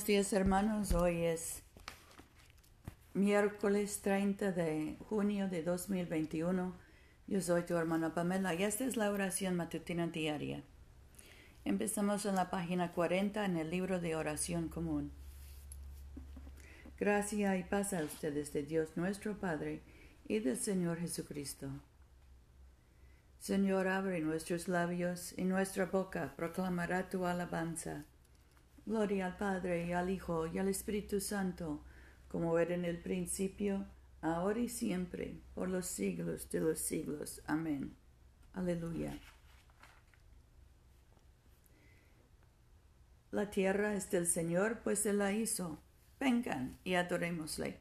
Buenos días hermanos, hoy es miércoles 30 de junio de 2021. Yo soy tu hermana Pamela y esta es la oración matutina diaria. Empezamos en la página 40 en el libro de oración común. Gracia y paz a ustedes de Dios nuestro Padre y del Señor Jesucristo. Señor, abre nuestros labios y nuestra boca proclamará tu alabanza. Gloria al Padre y al Hijo y al Espíritu Santo, como era en el principio, ahora y siempre, por los siglos de los siglos. Amén. Aleluya. La tierra es del Señor, pues Él la hizo. Vengan y adorémosle.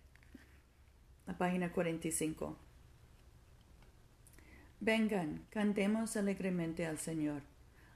La página 45. Vengan, cantemos alegremente al Señor.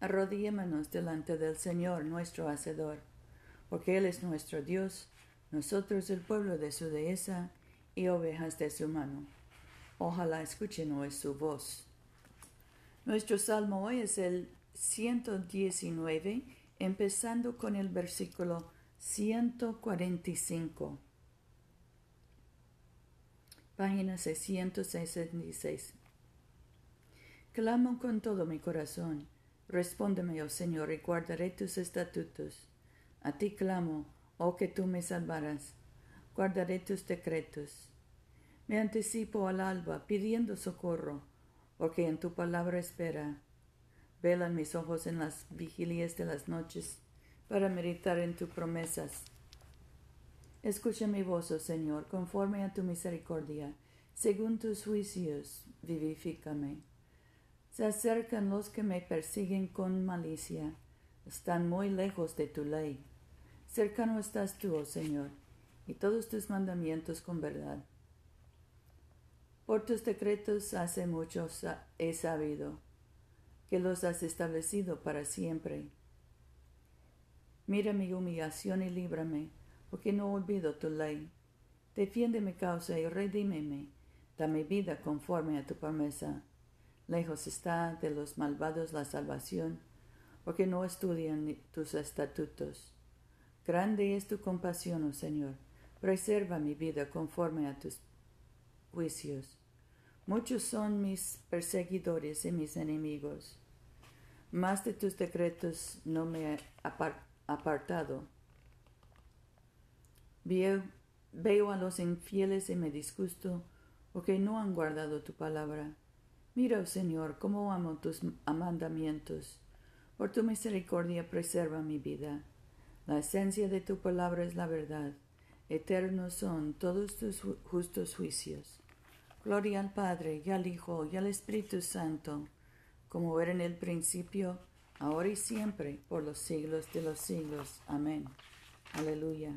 arrodillémonos delante del Señor nuestro Hacedor porque Él es nuestro Dios, nosotros el pueblo de su dehesa y ovejas de su mano. Ojalá escuchen hoy su voz. Nuestro salmo hoy es el 119, empezando con el versículo 145. Página 666. Clamo con todo mi corazón. Respóndeme, oh Señor, y guardaré tus estatutos. A ti clamo, oh que tú me salvarás. Guardaré tus decretos. Me anticipo al alba pidiendo socorro, porque en tu palabra espera. Velan mis ojos en las vigilias de las noches para meditar en tus promesas. Escucha mi voz, oh Señor, conforme a tu misericordia, según tus juicios, vivifícame. Se acercan los que me persiguen con malicia, están muy lejos de tu ley. Cercano estás tú, oh Señor, y todos tus mandamientos con verdad. Por tus decretos hace mucho he sabido, que los has establecido para siempre. Mira mi humillación y líbrame, porque no olvido tu ley. Defiende mi causa y redímeme. Dame vida conforme a tu promesa. Lejos está de los malvados la salvación, porque no estudian tus estatutos. Grande es tu compasión, oh Señor. Preserva mi vida conforme a tus juicios. Muchos son mis perseguidores y mis enemigos. Más de tus decretos no me he apartado. Veo, a los infieles y me disgusto porque no han guardado tu palabra. Mira, oh Señor, cómo amo tus mandamientos. Por tu misericordia preserva mi vida. La esencia de tu palabra es la verdad. Eternos son todos tus justos juicios. Gloria al Padre, y al Hijo, y al Espíritu Santo, como era en el principio, ahora y siempre, por los siglos de los siglos. Amén. Aleluya.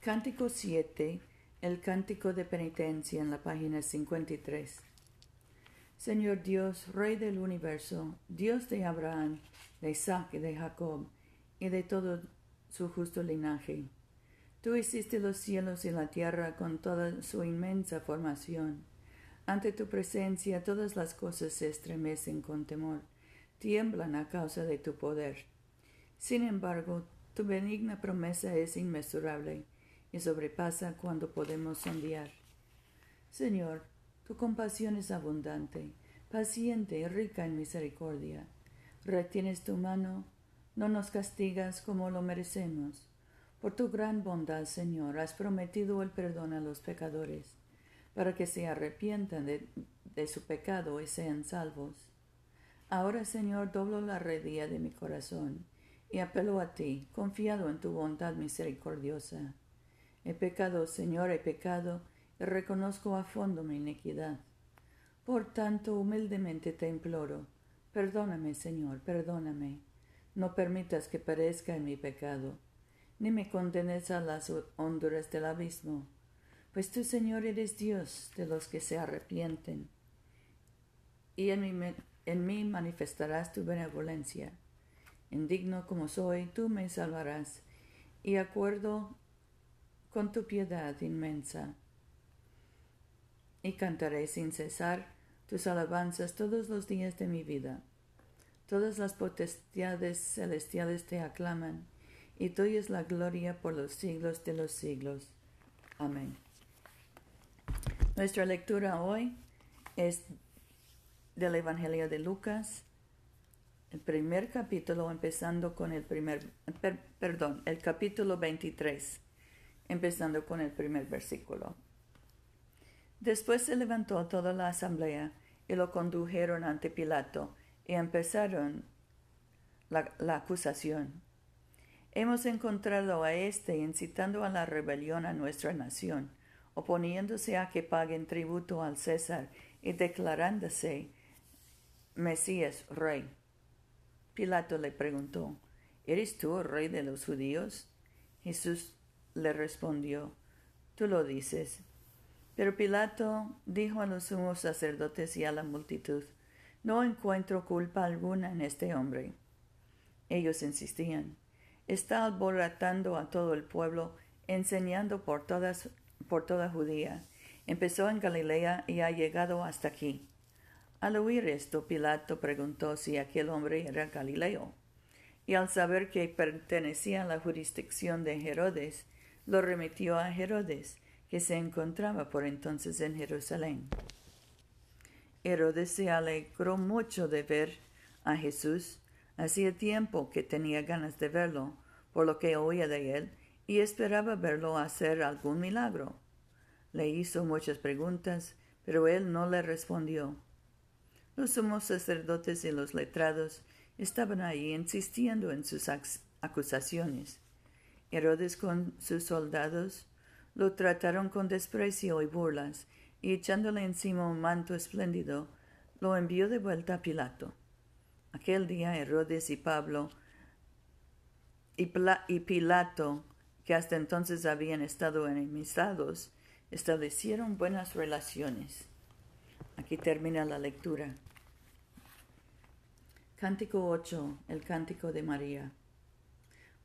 Cántico 7, el cántico de penitencia en la página 53. Señor Dios, Rey del universo, Dios de Abraham, de Isaac y de Jacob, y de todo su justo linaje. Tú hiciste los cielos y la tierra con toda su inmensa formación. Ante tu presencia todas las cosas se estremecen con temor, tiemblan a causa de tu poder. Sin embargo, tu benigna promesa es inmesurable sobrepasa cuando podemos sondear. Señor, tu compasión es abundante, paciente y rica en misericordia retienes tu mano, no nos castigas como lo merecemos. Por tu gran bondad, Señor, has prometido el perdón a los pecadores, para que se arrepientan de, su pecado y sean salvos. Ahora, Señor, doblo la redía de mi corazón y apelo a ti, confiado en tu bondad misericordiosa. He pecado, Señor, he pecado, y reconozco a fondo mi iniquidad. Por tanto, humildemente te imploro, Perdóname, Señor, perdóname. no permitas que perezca en mi pecado, ni me condenes a las honduras del abismo, pues tú, Señor, eres Dios de los que se arrepienten, y en mí, en mí manifestarás tu benevolencia. Indigno como soy, tú me salvarás, y acuerdo con tu piedad inmensa. Y cantaré sin cesar tus alabanzas todos los días de mi vida. Todas las potestades celestiales te aclaman, y tuya es la gloria por los siglos de los siglos. Amén. Nuestra lectura hoy es del Evangelio de Lucas, el primer capítulo, empezando con el primer, perdón, el capítulo 23, empezando con el primer versículo. Después se levantó toda la asamblea y lo condujeron ante Pilato y empezaron la, acusación. Hemos encontrado a éste incitando a la rebelión a nuestra nación, oponiéndose a que paguen tributo al César y declarándose Mesías rey. Pilato le preguntó, ¿Eres tú rey de los judíos? Jesús le respondió, Tú lo dices. Pero Pilato dijo a los sumos sacerdotes y a la multitud, no encuentro culpa alguna en este hombre. Ellos insistían. Está alborotando a todo el pueblo, enseñando por, todas, por toda Judía. Empezó en Galilea y ha llegado hasta aquí. Al oír esto, Pilato preguntó si aquel hombre era Galileo. Y al saber que pertenecía a la jurisdicción de Herodes, lo remitió a Herodes, que se encontraba por entonces en Jerusalén. Herodes se alegró mucho de ver a Jesús. Hacía tiempo que tenía ganas de verlo, por lo que oía de él, y esperaba verlo hacer algún milagro. Le hizo muchas preguntas, pero él no le respondió. Los sumos sacerdotes y los letrados estaban ahí insistiendo en sus acusaciones. Herodes con sus soldados lo trataron con desprecio y burlas, y echándole encima un manto espléndido, lo envió de vuelta a Pilato. Aquel día Herodes y Pablo y, Pilato, que hasta entonces habían estado enemistados, establecieron buenas relaciones. Aquí termina la lectura. Cántico 8. El cántico de María.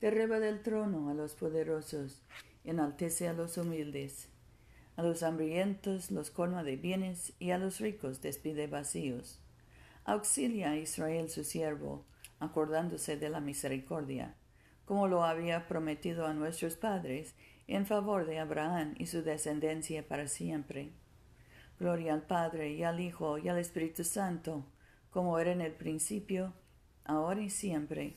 derriba del trono a los poderosos, enaltece a los humildes. A los hambrientos los colma de bienes y a los ricos despide vacíos. Auxilia a Israel su siervo, acordándose de la misericordia, como lo había prometido a nuestros padres, en favor de Abraham y su descendencia para siempre. Gloria al Padre y al Hijo y al Espíritu Santo, como era en el principio, ahora y siempre,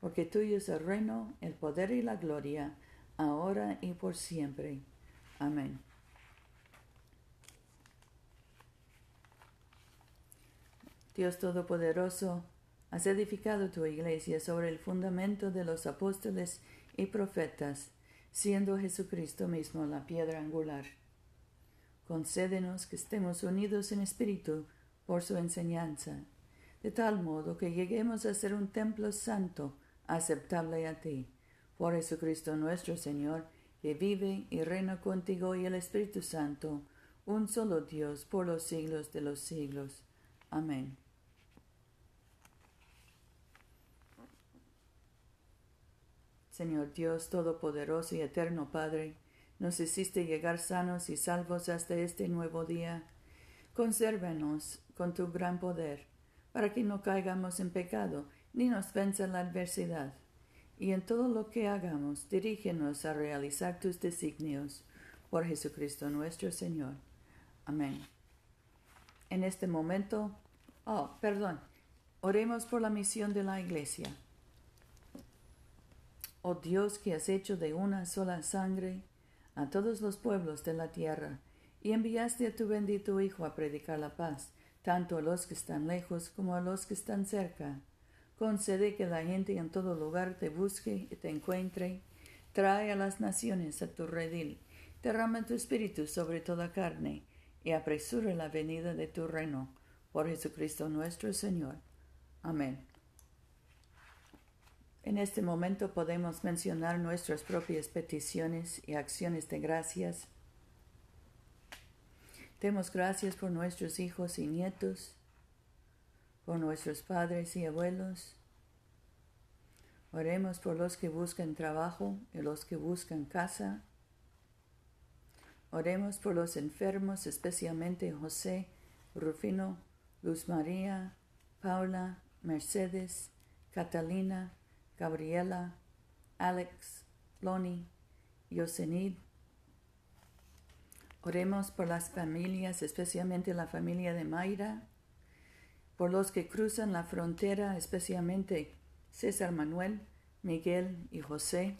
porque tuyo es el reino, el poder y la gloria, ahora y por siempre. Amén. Dios Todopoderoso, has edificado tu iglesia sobre el fundamento de los apóstoles y profetas, siendo Jesucristo mismo la piedra angular. Concédenos que estemos unidos en espíritu por su enseñanza, de tal modo que lleguemos a ser un templo santo, aceptable a ti, por Jesucristo nuestro Señor, que vive y reina contigo y el Espíritu Santo, un solo Dios por los siglos de los siglos. Amén. Señor Dios Todopoderoso y Eterno Padre, nos hiciste llegar sanos y salvos hasta este nuevo día. Consérvanos con tu gran poder, para que no caigamos en pecado, ni nos venza la adversidad. Y en todo lo que hagamos, dirígenos a realizar tus designios. Por Jesucristo nuestro Señor. Amén. En este momento, oh, perdón, oremos por la misión de la Iglesia. Oh Dios que has hecho de una sola sangre a todos los pueblos de la tierra, y enviaste a tu bendito Hijo a predicar la paz, tanto a los que están lejos como a los que están cerca. Concede que la gente en todo lugar te busque y te encuentre. Trae a las naciones a tu redil. Derrama tu espíritu sobre toda carne y apresure la venida de tu reino. Por Jesucristo nuestro Señor. Amén. En este momento podemos mencionar nuestras propias peticiones y acciones de gracias. Demos gracias por nuestros hijos y nietos, por nuestros padres y abuelos. Oremos por los que buscan trabajo y los que buscan casa. Oremos por los enfermos, especialmente José, Rufino, Luz María, Paula, Mercedes, Catalina, Gabriela, Alex, Loni, Yosenid. Oremos por las familias, especialmente la familia de Mayra, por los que cruzan la frontera, especialmente César Manuel, Miguel y José.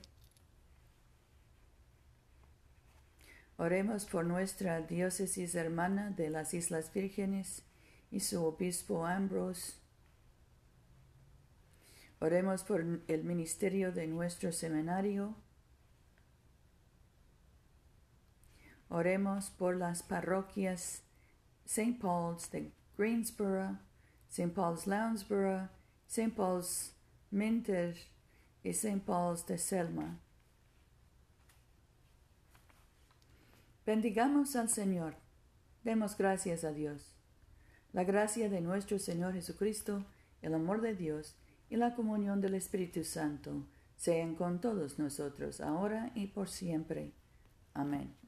Oremos por nuestra diócesis hermana de las Islas Vírgenes y su obispo Ambrose Oremos por el ministerio de nuestro seminario. Oremos por las parroquias St. Paul's de Greensboro, St. Paul's Lounsboro, St. Paul's Minter y St. Paul's de Selma. Bendigamos al Señor. Demos gracias a Dios. La gracia de nuestro Señor Jesucristo, el amor de Dios, y la comunión del Espíritu Santo sean con todos nosotros, ahora y por siempre. Amén.